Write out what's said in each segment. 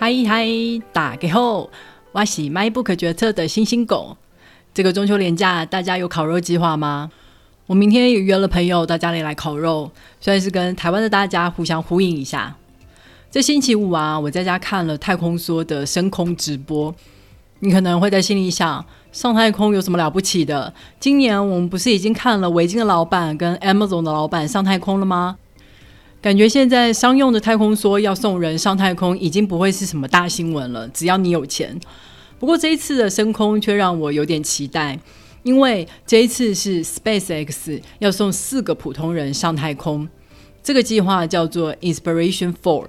嗨嗨，打给后，我是迈不可决策的星星狗。这个中秋连假，大家有烤肉计划吗？我明天也约了朋友到家里来烤肉，算是跟台湾的大家互相呼应一下。这星期五啊，我在家看了太空梭的升空直播。你可能会在心里想，上太空有什么了不起的？今年我们不是已经看了维京的老板跟 Amazon 的老板上太空了吗？感觉现在商用的太空梭要送人上太空，已经不会是什么大新闻了。只要你有钱。不过这一次的升空却让我有点期待，因为这一次是 SpaceX 要送四个普通人上太空，这个计划叫做 Inspiration Four。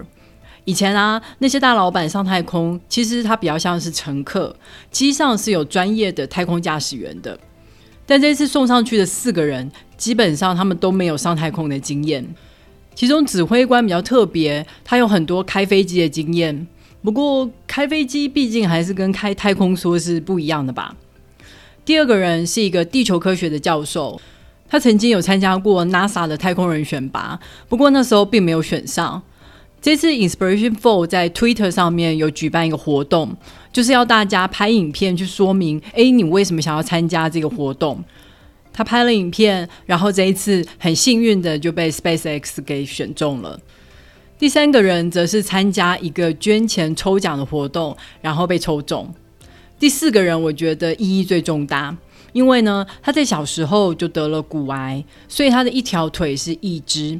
以前啊，那些大老板上太空，其实他比较像是乘客，机上是有专业的太空驾驶员的。但这次送上去的四个人，基本上他们都没有上太空的经验。其中指挥官比较特别，他有很多开飞机的经验。不过开飞机毕竟还是跟开太空梭是不一样的吧。第二个人是一个地球科学的教授，他曾经有参加过 NASA 的太空人选拔，不过那时候并没有选上。这次 Inspiration Four 在 Twitter 上面有举办一个活动，就是要大家拍影片去说明，哎，你为什么想要参加这个活动？他拍了影片，然后这一次很幸运的就被 SpaceX 给选中了。第三个人则是参加一个捐钱抽奖的活动，然后被抽中。第四个人我觉得意义最重大，因为呢他在小时候就得了骨癌，所以他的一条腿是义肢。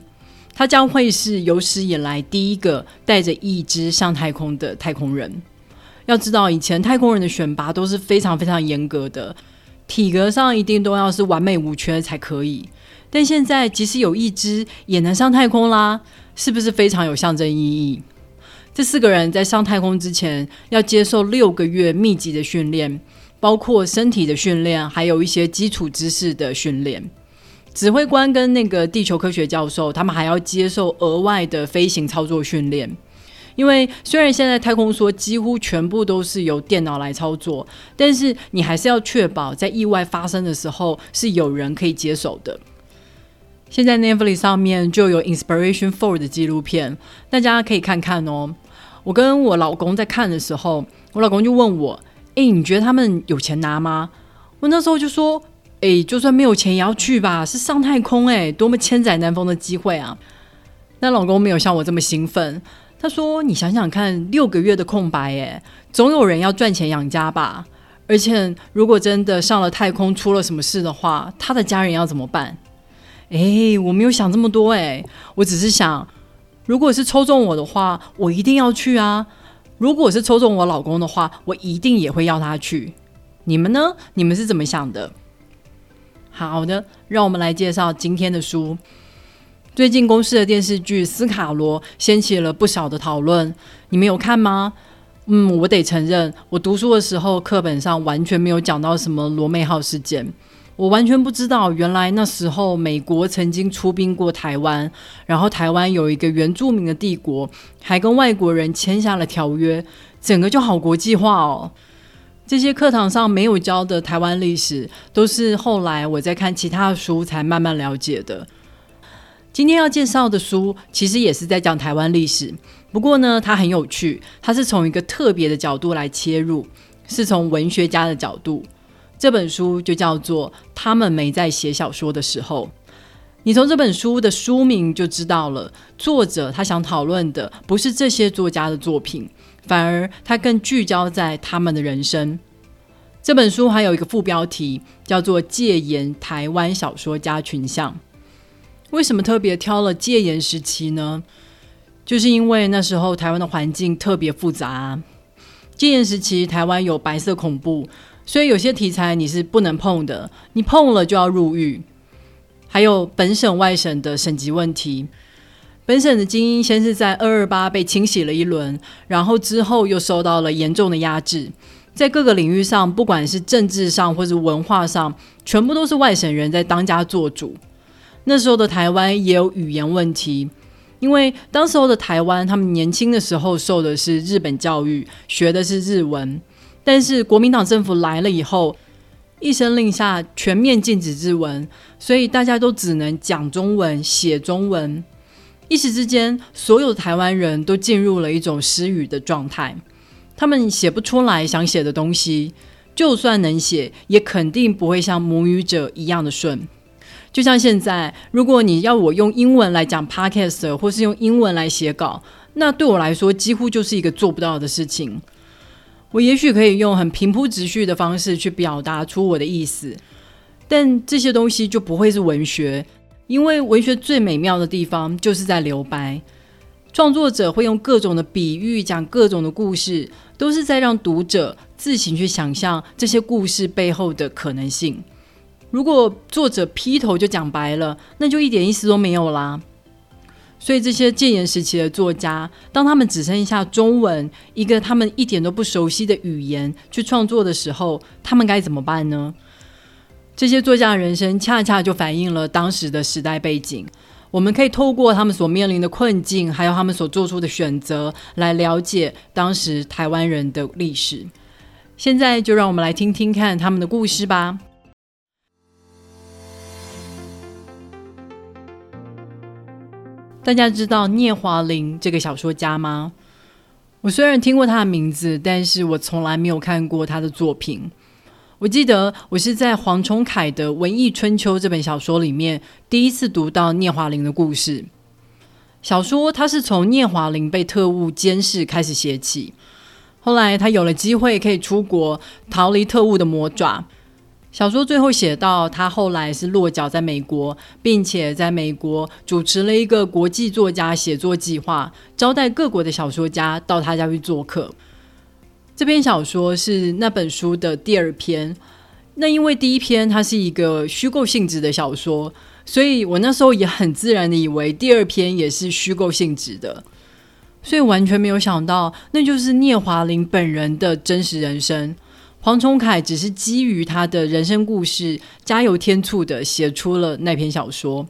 他将会是有史以来第一个带着义肢上太空的太空人。要知道，以前太空人的选拔都是非常非常严格的。体格上一定都要是完美无缺才可以，但现在即使有一只也能上太空啦，是不是非常有象征意义？这四个人在上太空之前要接受六个月密集的训练，包括身体的训练，还有一些基础知识的训练。指挥官跟那个地球科学教授，他们还要接受额外的飞行操作训练。因为虽然现在太空梭几乎全部都是由电脑来操作，但是你还是要确保在意外发生的时候是有人可以接手的。现在 Netflix 上面就有 Inspiration Four 的纪录片，大家可以看看哦。我跟我老公在看的时候，我老公就问我：“哎，你觉得他们有钱拿吗？”我那时候就说：“哎，就算没有钱也要去吧，是上太空哎，多么千载难逢的机会啊！”那老公没有像我这么兴奋。他说：“你想想看，六个月的空白，哎，总有人要赚钱养家吧？而且，如果真的上了太空出了什么事的话，他的家人要怎么办？哎，我没有想这么多，哎，我只是想，如果是抽中我的话，我一定要去啊！如果是抽中我老公的话，我一定也会要他去。你们呢？你们是怎么想的？好的，让我们来介绍今天的书。”最近公视的电视剧《斯卡罗》掀起了不少的讨论，你们有看吗？嗯，我得承认，我读书的时候课本上完全没有讲到什么罗妹号事件，我完全不知道原来那时候美国曾经出兵过台湾，然后台湾有一个原住民的帝国，还跟外国人签下了条约，整个就好国际化哦。这些课堂上没有教的台湾历史，都是后来我在看其他的书才慢慢了解的。今天要介绍的书其实也是在讲台湾历史，不过呢，它很有趣，它是从一个特别的角度来切入，是从文学家的角度。这本书就叫做《他们没在写小说的时候》。你从这本书的书名就知道了，作者他想讨论的不是这些作家的作品，反而他更聚焦在他们的人生。这本书还有一个副标题叫做《戒严台湾小说家群像》。为什么特别挑了戒严时期呢？就是因为那时候台湾的环境特别复杂。戒严时期，台湾有白色恐怖，所以有些题材你是不能碰的，你碰了就要入狱。还有本省外省的省级问题，本省的精英先是在二二八被清洗了一轮，然后之后又受到了严重的压制，在各个领域上，不管是政治上或者文化上，全部都是外省人在当家做主。那时候的台湾也有语言问题，因为当时候的台湾，他们年轻的时候受的是日本教育，学的是日文。但是国民党政府来了以后，一声令下，全面禁止日文，所以大家都只能讲中文、写中文。一时之间，所有台湾人都进入了一种失语的状态。他们写不出来想写的东西，就算能写，也肯定不会像母语者一样的顺。就像现在，如果你要我用英文来讲 podcast，或是用英文来写稿，那对我来说几乎就是一个做不到的事情。我也许可以用很平铺直叙的方式去表达出我的意思，但这些东西就不会是文学，因为文学最美妙的地方就是在留白。创作者会用各种的比喻讲各种的故事，都是在让读者自行去想象这些故事背后的可能性。如果作者劈头就讲白了，那就一点意思都没有啦。所以这些戒严时期的作家，当他们只剩下中文一个他们一点都不熟悉的语言去创作的时候，他们该怎么办呢？这些作家的人生恰恰就反映了当时的时代背景。我们可以透过他们所面临的困境，还有他们所做出的选择，来了解当时台湾人的历史。现在就让我们来听听看他们的故事吧。大家知道聂华苓这个小说家吗？我虽然听过他的名字，但是我从来没有看过他的作品。我记得我是在黄崇凯的《文艺春秋》这本小说里面第一次读到聂华苓的故事。小说他是从聂华苓被特务监视开始写起，后来他有了机会可以出国逃离特务的魔爪。小说最后写到，他后来是落脚在美国，并且在美国主持了一个国际作家写作计划，招待各国的小说家到他家去做客。这篇小说是那本书的第二篇。那因为第一篇它是一个虚构性质的小说，所以我那时候也很自然的以为第二篇也是虚构性质的，所以完全没有想到那就是聂华苓本人的真实人生。黄崇凯只是基于他的人生故事，加油添醋的写出了那篇小说。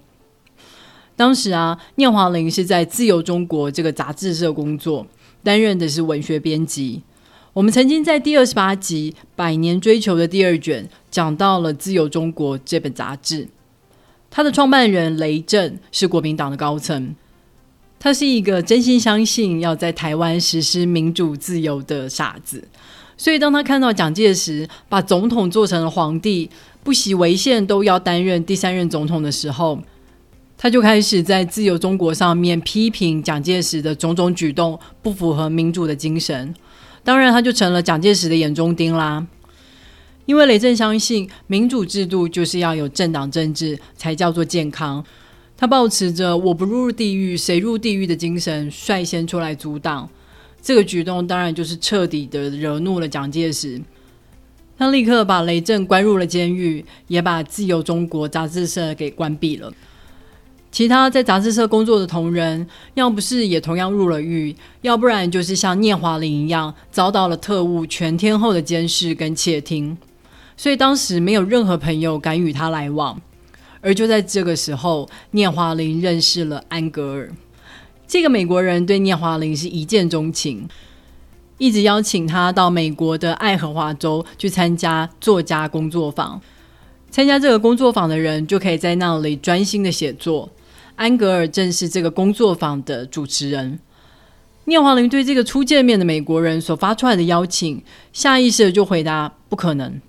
当时啊，聂华苓是在《自由中国》这个杂志社工作，担任的是文学编辑。我们曾经在第二十八集《百年追求》的第二卷讲到了《自由中国》这本杂志。他的创办人雷震是国民党的高层，他是一个真心相信要在台湾实施民主自由的傻子。所以，当他看到蒋介石把总统做成了皇帝，不惜违宪都要担任第三任总统的时候，他就开始在自由中国上面批评蒋介石的种种举动不符合民主的精神。当然，他就成了蒋介石的眼中钉啦。因为雷震相信民主制度就是要有政党政治才叫做健康，他保持着“我不入地狱，谁入地狱”的精神，率先出来阻挡。这个举动当然就是彻底的惹怒了蒋介石，他立刻把雷震关入了监狱，也把《自由中国》杂志社给关闭了。其他在杂志社工作的同仁，要不是也同样入了狱，要不然就是像聂华林一样，遭到了特务全天候的监视跟窃听。所以当时没有任何朋友敢与他来往。而就在这个时候，聂华林认识了安格尔。这个美国人对聂华苓是一见钟情，一直邀请他到美国的爱荷华州去参加作家工作坊。参加这个工作坊的人就可以在那里专心的写作。安格尔正是这个工作坊的主持人。聂华苓对这个初见面的美国人所发出来的邀请，下意识的就回答不可能。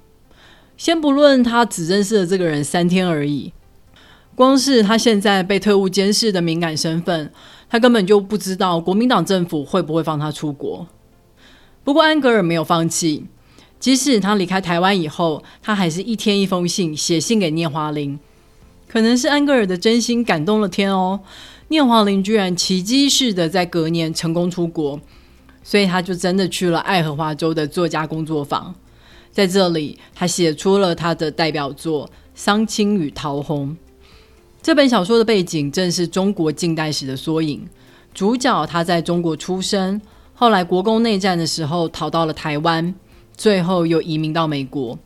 先不论他只认识了这个人三天而已，光是他现在被特务监视的敏感身份。他根本就不知道国民党政府会不会放他出国。不过安格尔没有放弃，即使他离开台湾以后，他还是一天一封信写信给聂华苓。可能是安格尔的真心感动了天哦，聂华苓居然奇迹似的在隔年成功出国，所以他就真的去了爱荷华州的作家工作坊，在这里他写出了他的代表作《桑青与桃红》。这本小说的背景正是中国近代史的缩影。主角他在中国出生，后来国共内战的时候逃到了台湾，最后又移民到美国。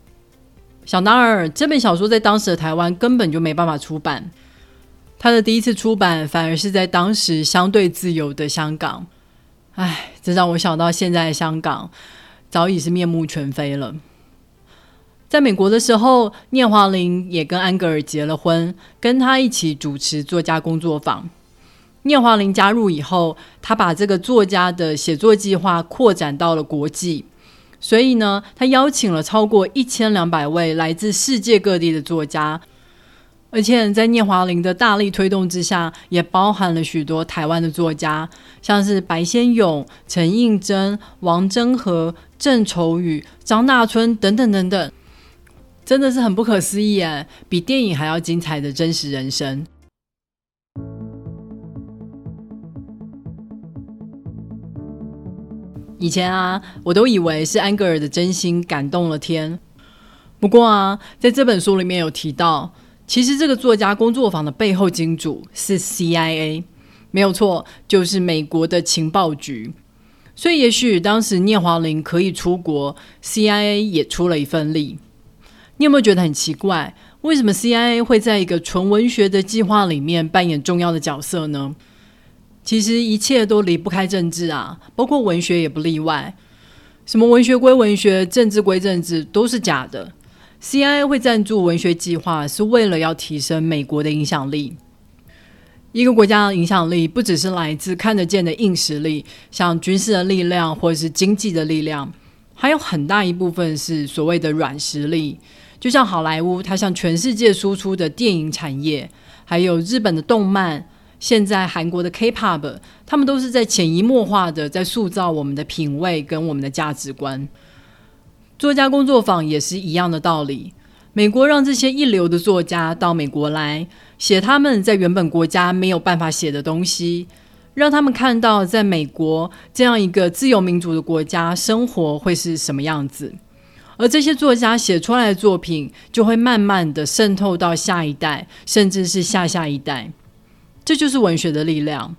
想当然，这本小说在当时的台湾根本就没办法出版。他的第一次出版反而是在当时相对自由的香港。唉，这让我想到现在的香港早已是面目全非了。在美国的时候，聂华苓也跟安格尔结了婚，跟他一起主持作家工作坊。聂华苓加入以后，他把这个作家的写作计划扩展到了国际，所以呢，他邀请了超过一千两百位来自世界各地的作家，而且在聂华苓的大力推动之下，也包含了许多台湾的作家，像是白先勇、陈应真、王贞和、郑愁予、张大春等等等等，真的是很不可思议哎，比电影还要精彩的真实人生。以前啊，我都以为是安格尔的真心感动了天。不过啊，在这本书里面有提到，其实这个作家工作坊的背后金主是 CIA，没有错，就是美国的情报局。所以，也许当时聂华苓可以出国，CIA 也出了一份力。你有没有觉得很奇怪？为什么 CIA 会在一个纯文学的计划里面扮演重要的角色呢？其实一切都离不开政治啊，包括文学也不例外。什么文学归文学，政治归政治，都是假的。CIA 会赞助文学计划，是为了要提升美国的影响力。一个国家的影响力，不只是来自看得见的硬实力，像军事的力量或者是经济的力量，还有很大一部分是所谓的软实力。就像好莱坞，它向全世界输出的电影产业，还有日本的动漫。现在韩国的 K-pop，他们都是在潜移默化的在塑造我们的品味跟我们的价值观。作家工作坊也是一样的道理。美国让这些一流的作家到美国来写他们在原本国家没有办法写的东西，让他们看到在美国这样一个自由民主的国家生活会是什么样子。而这些作家写出来的作品，就会慢慢的渗透到下一代，甚至是下下一代。这就是文学的力量，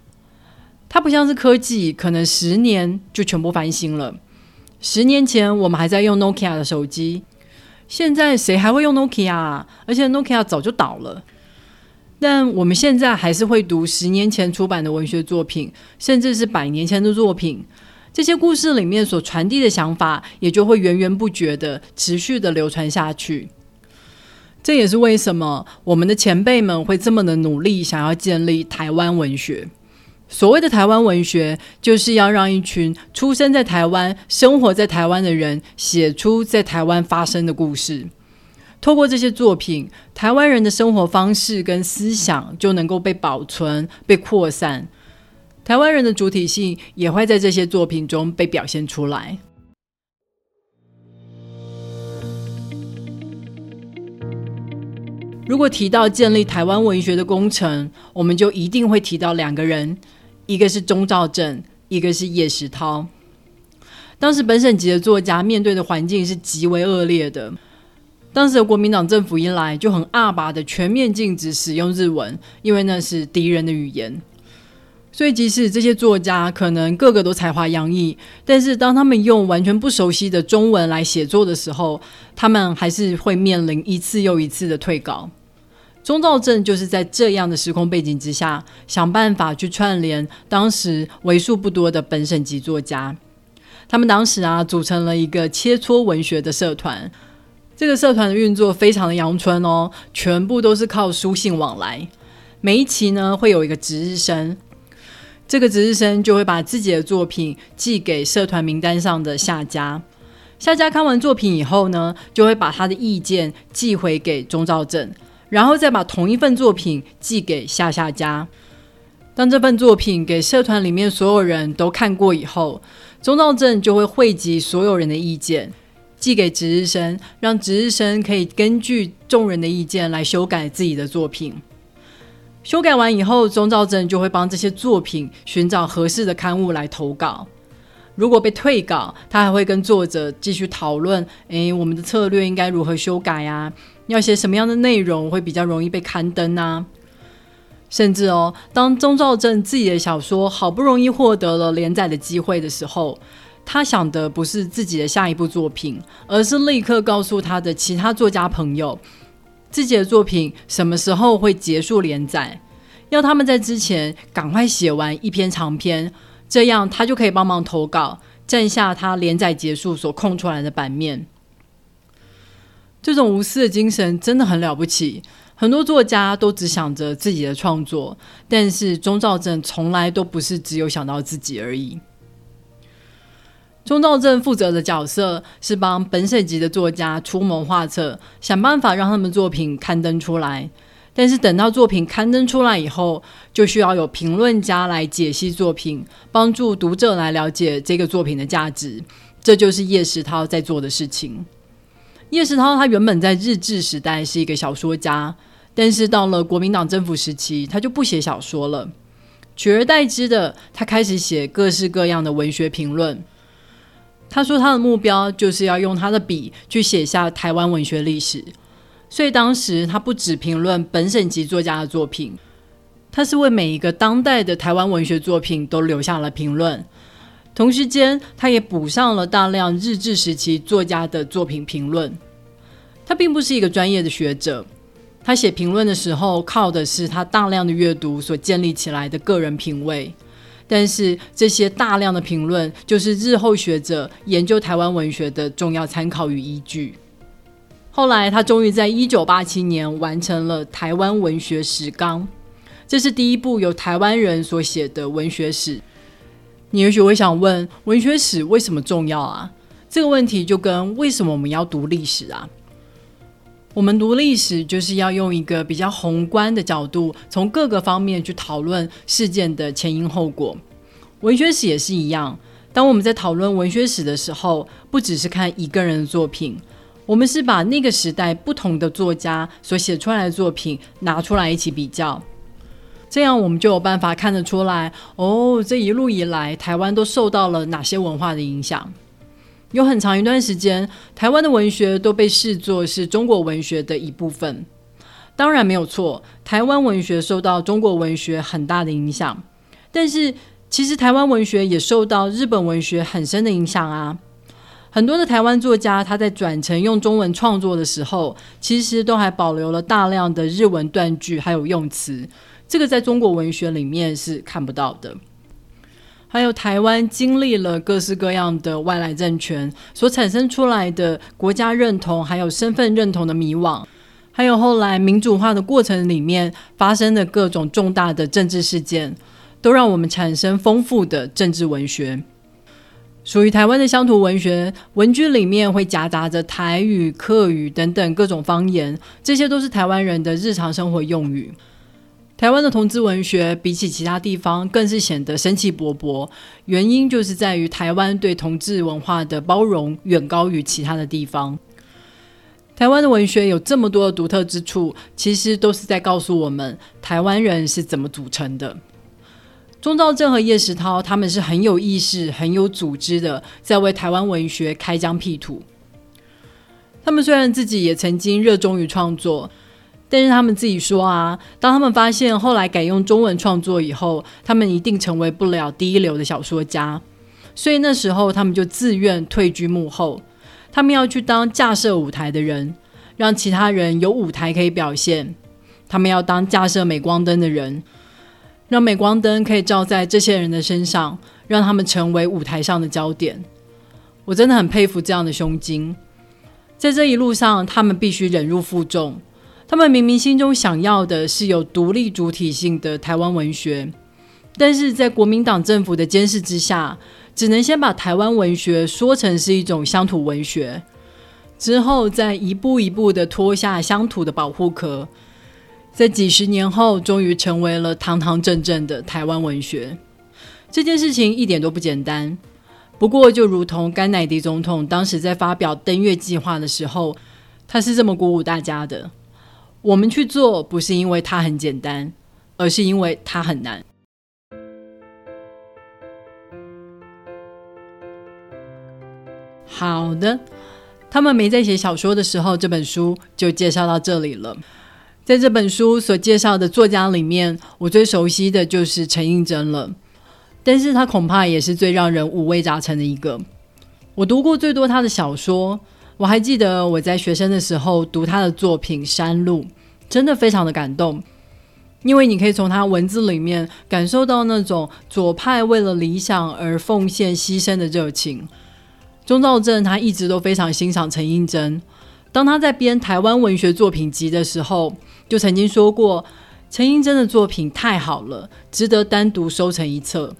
它不像是科技，可能十年就全部翻新了。十年前我们还在用 Nokia 的手机，现在谁还会用 Nokia 啊？而且 Nokia 早就倒了。但我们现在还是会读十年前出版的文学作品，甚至是百年前的作品。这些故事里面所传递的想法，也就会源源不绝的持续的流传下去。这也是为什么我们的前辈们会这么的努力，想要建立台湾文学。所谓的台湾文学，就是要让一群出生在台湾、生活在台湾的人，写出在台湾发生的故事。透过这些作品，台湾人的生活方式跟思想就能够被保存、被扩散。台湾人的主体性也会在这些作品中被表现出来。如果提到建立台湾文学的工程，我们就一定会提到两个人，一个是钟兆政，一个是叶石涛。当时本省籍的作家面对的环境是极为恶劣的。当时的国民党政府一来，就很二把的全面禁止使用日文，因为那是敌人的语言。所以，即使这些作家可能个个都才华洋溢，但是当他们用完全不熟悉的中文来写作的时候，他们还是会面临一次又一次的退稿。钟兆镇就是在这样的时空背景之下，想办法去串联当时为数不多的本省籍作家。他们当时啊，组成了一个切磋文学的社团。这个社团的运作非常的阳春哦，全部都是靠书信往来。每一期呢，会有一个值日生。这个值日生就会把自己的作品寄给社团名单上的下家，下家看完作品以后呢，就会把他的意见寄回给钟兆正，然后再把同一份作品寄给下下家。当这份作品给社团里面所有人都看过以后，钟兆正就会汇集所有人的意见，寄给值日生，让值日生可以根据众人的意见来修改自己的作品。修改完以后，钟兆正就会帮这些作品寻找合适的刊物来投稿。如果被退稿，他还会跟作者继续讨论：诶，我们的策略应该如何修改啊？要写什么样的内容会比较容易被刊登呢？甚至哦，当钟兆正自己的小说好不容易获得了连载的机会的时候，他想的不是自己的下一部作品，而是立刻告诉他的其他作家朋友。自己的作品什么时候会结束连载？要他们在之前赶快写完一篇长篇，这样他就可以帮忙投稿，占下他连载结束所空出来的版面。这种无私的精神真的很了不起。很多作家都只想着自己的创作，但是钟兆正从来都不是只有想到自己而已。钟道正负责的角色是帮本省级的作家出谋划策，想办法让他们作品刊登出来。但是等到作品刊登出来以后，就需要有评论家来解析作品，帮助读者来了解这个作品的价值。这就是叶石涛在做的事情。叶石涛他原本在日治时代是一个小说家，但是到了国民党政府时期，他就不写小说了，取而代之的，他开始写各式各样的文学评论。他说他的目标就是要用他的笔去写下台湾文学历史，所以当时他不只评论本省级作家的作品，他是为每一个当代的台湾文学作品都留下了评论。同时间，他也补上了大量日治时期作家的作品评论。他并不是一个专业的学者，他写评论的时候靠的是他大量的阅读所建立起来的个人品味。但是这些大量的评论，就是日后学者研究台湾文学的重要参考与依据。后来，他终于在一九八七年完成了《台湾文学史纲》，这是第一部由台湾人所写的文学史。你也许会想问，文学史为什么重要啊？这个问题就跟为什么我们要读历史啊？我们读历史就是要用一个比较宏观的角度，从各个方面去讨论事件的前因后果。文学史也是一样，当我们在讨论文学史的时候，不只是看一个人的作品，我们是把那个时代不同的作家所写出来的作品拿出来一起比较。这样我们就有办法看得出来，哦，这一路以来，台湾都受到了哪些文化的影响？有很长一段时间，台湾的文学都被视作是中国文学的一部分。当然没有错，台湾文学受到中国文学很大的影响。但是，其实台湾文学也受到日本文学很深的影响啊。很多的台湾作家，他在转成用中文创作的时候，其实都还保留了大量的日文断句还有用词。这个在中国文学里面是看不到的。还有台湾经历了各式各样的外来政权所产生出来的国家认同，还有身份认同的迷惘，还有后来民主化的过程里面发生的各种重大的政治事件，都让我们产生丰富的政治文学。属于台湾的乡土文学文句里面会夹杂着台语、客语等等各种方言，这些都是台湾人的日常生活用语。台湾的同志文学比起其他地方更是显得生气勃勃，原因就是在于台湾对同志文化的包容远高于其他的地方。台湾的文学有这么多的独特之处，其实都是在告诉我们台湾人是怎么组成的。钟兆正和叶石涛他们是很有意识、很有组织的，在为台湾文学开疆辟土。他们虽然自己也曾经热衷于创作。但是他们自己说啊，当他们发现后来改用中文创作以后，他们一定成为不了第一流的小说家，所以那时候他们就自愿退居幕后，他们要去当架设舞台的人，让其他人有舞台可以表现；他们要当架设镁光灯的人，让镁光灯可以照在这些人的身上，让他们成为舞台上的焦点。我真的很佩服这样的胸襟，在这一路上，他们必须忍辱负重。他们明明心中想要的是有独立主体性的台湾文学，但是在国民党政府的监视之下，只能先把台湾文学说成是一种乡土文学，之后再一步一步的脱下乡土的保护壳，在几十年后，终于成为了堂堂正正的台湾文学。这件事情一点都不简单。不过，就如同甘乃迪总统当时在发表登月计划的时候，他是这么鼓舞大家的。我们去做，不是因为它很简单，而是因为它很难。好的，他们没在写小说的时候，这本书就介绍到这里了。在这本书所介绍的作家里面，我最熟悉的就是陈映真了，但是他恐怕也是最让人五味杂陈的一个。我读过最多他的小说，我还记得我在学生的时候读他的作品《山路》。真的非常的感动，因为你可以从他文字里面感受到那种左派为了理想而奉献牺牲的热情。钟兆正他一直都非常欣赏陈映真，当他在编台湾文学作品集的时候，就曾经说过，陈英珍的作品太好了，值得单独收成一册。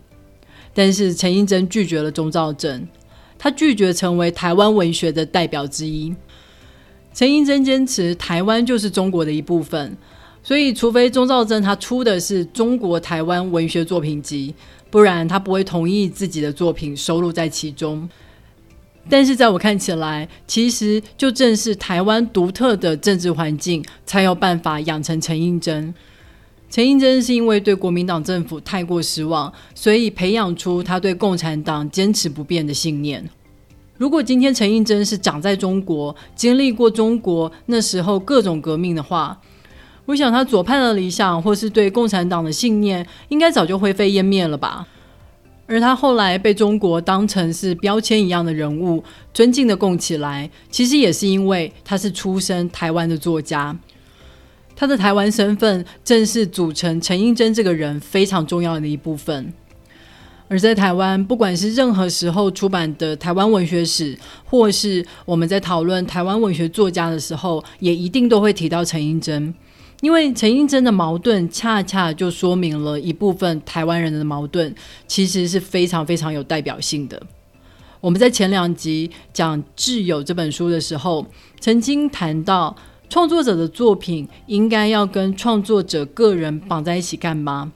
但是陈英珍拒绝了钟兆政，他拒绝成为台湾文学的代表之一。陈英珍坚持台湾就是中国的一部分，所以除非钟兆政他出的是中国台湾文学作品集，不然他不会同意自己的作品收录在其中。但是在我看起来，其实就正是台湾独特的政治环境，才有办法养成陈应真。陈应真是因为对国民党政府太过失望，所以培养出他对共产党坚持不变的信念。如果今天陈应真是长在中国，经历过中国那时候各种革命的话，我想他左派的理想或是对共产党的信念，应该早就灰飞烟灭了吧。而他后来被中国当成是标签一样的人物，尊敬的供起来，其实也是因为他是出身台湾的作家，他的台湾身份正是组成陈英珍这个人非常重要的一部分。而在台湾，不管是任何时候出版的台湾文学史，或是我们在讨论台湾文学作家的时候，也一定都会提到陈英珍。因为陈映真的矛盾，恰恰就说明了一部分台湾人的矛盾，其实是非常非常有代表性的。我们在前两集讲《挚友》这本书的时候，曾经谈到创作者的作品应该要跟创作者个人绑在一起干嘛？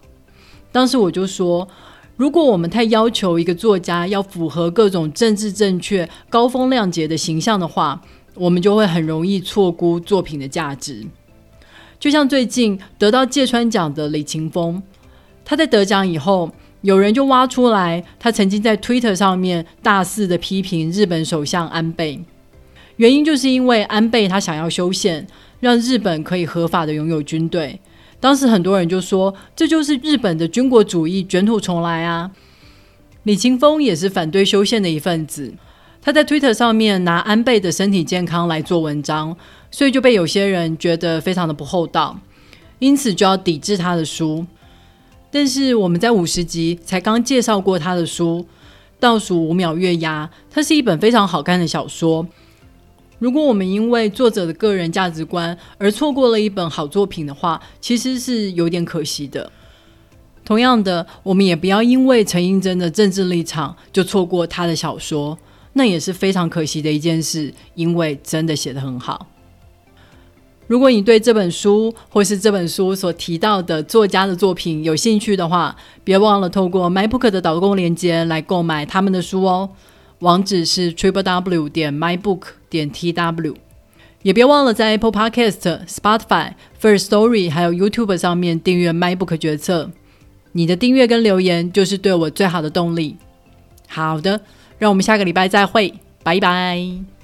当时我就说，如果我们太要求一个作家要符合各种政治正确、高风亮节的形象的话，我们就会很容易错估作品的价值。就像最近得到芥川奖的李勤峰，他在得奖以后，有人就挖出来，他曾经在 Twitter 上面大肆的批评日本首相安倍，原因就是因为安倍他想要修宪，让日本可以合法的拥有军队。当时很多人就说，这就是日本的军国主义卷土重来啊！李勤峰也是反对修宪的一份子。他在 Twitter 上面拿安倍的身体健康来做文章，所以就被有些人觉得非常的不厚道，因此就要抵制他的书。但是我们在五十集才刚介绍过他的书《倒数五秒月牙》，它是一本非常好看的小说。如果我们因为作者的个人价值观而错过了一本好作品的话，其实是有点可惜的。同样的，我们也不要因为陈映真的政治立场就错过他的小说。那也是非常可惜的一件事，因为真的写得很好。如果你对这本书或是这本书所提到的作家的作品有兴趣的话，别忘了透过 MyBook 的导购链接来购买他们的书哦。网址是 triple w 点 mybook 点 tw。也别忘了在 Apple Podcast、Spotify、First Story 还有 YouTube 上面订阅 MyBook 决策。你的订阅跟留言就是对我最好的动力。好的。让我们下个礼拜再会，拜拜。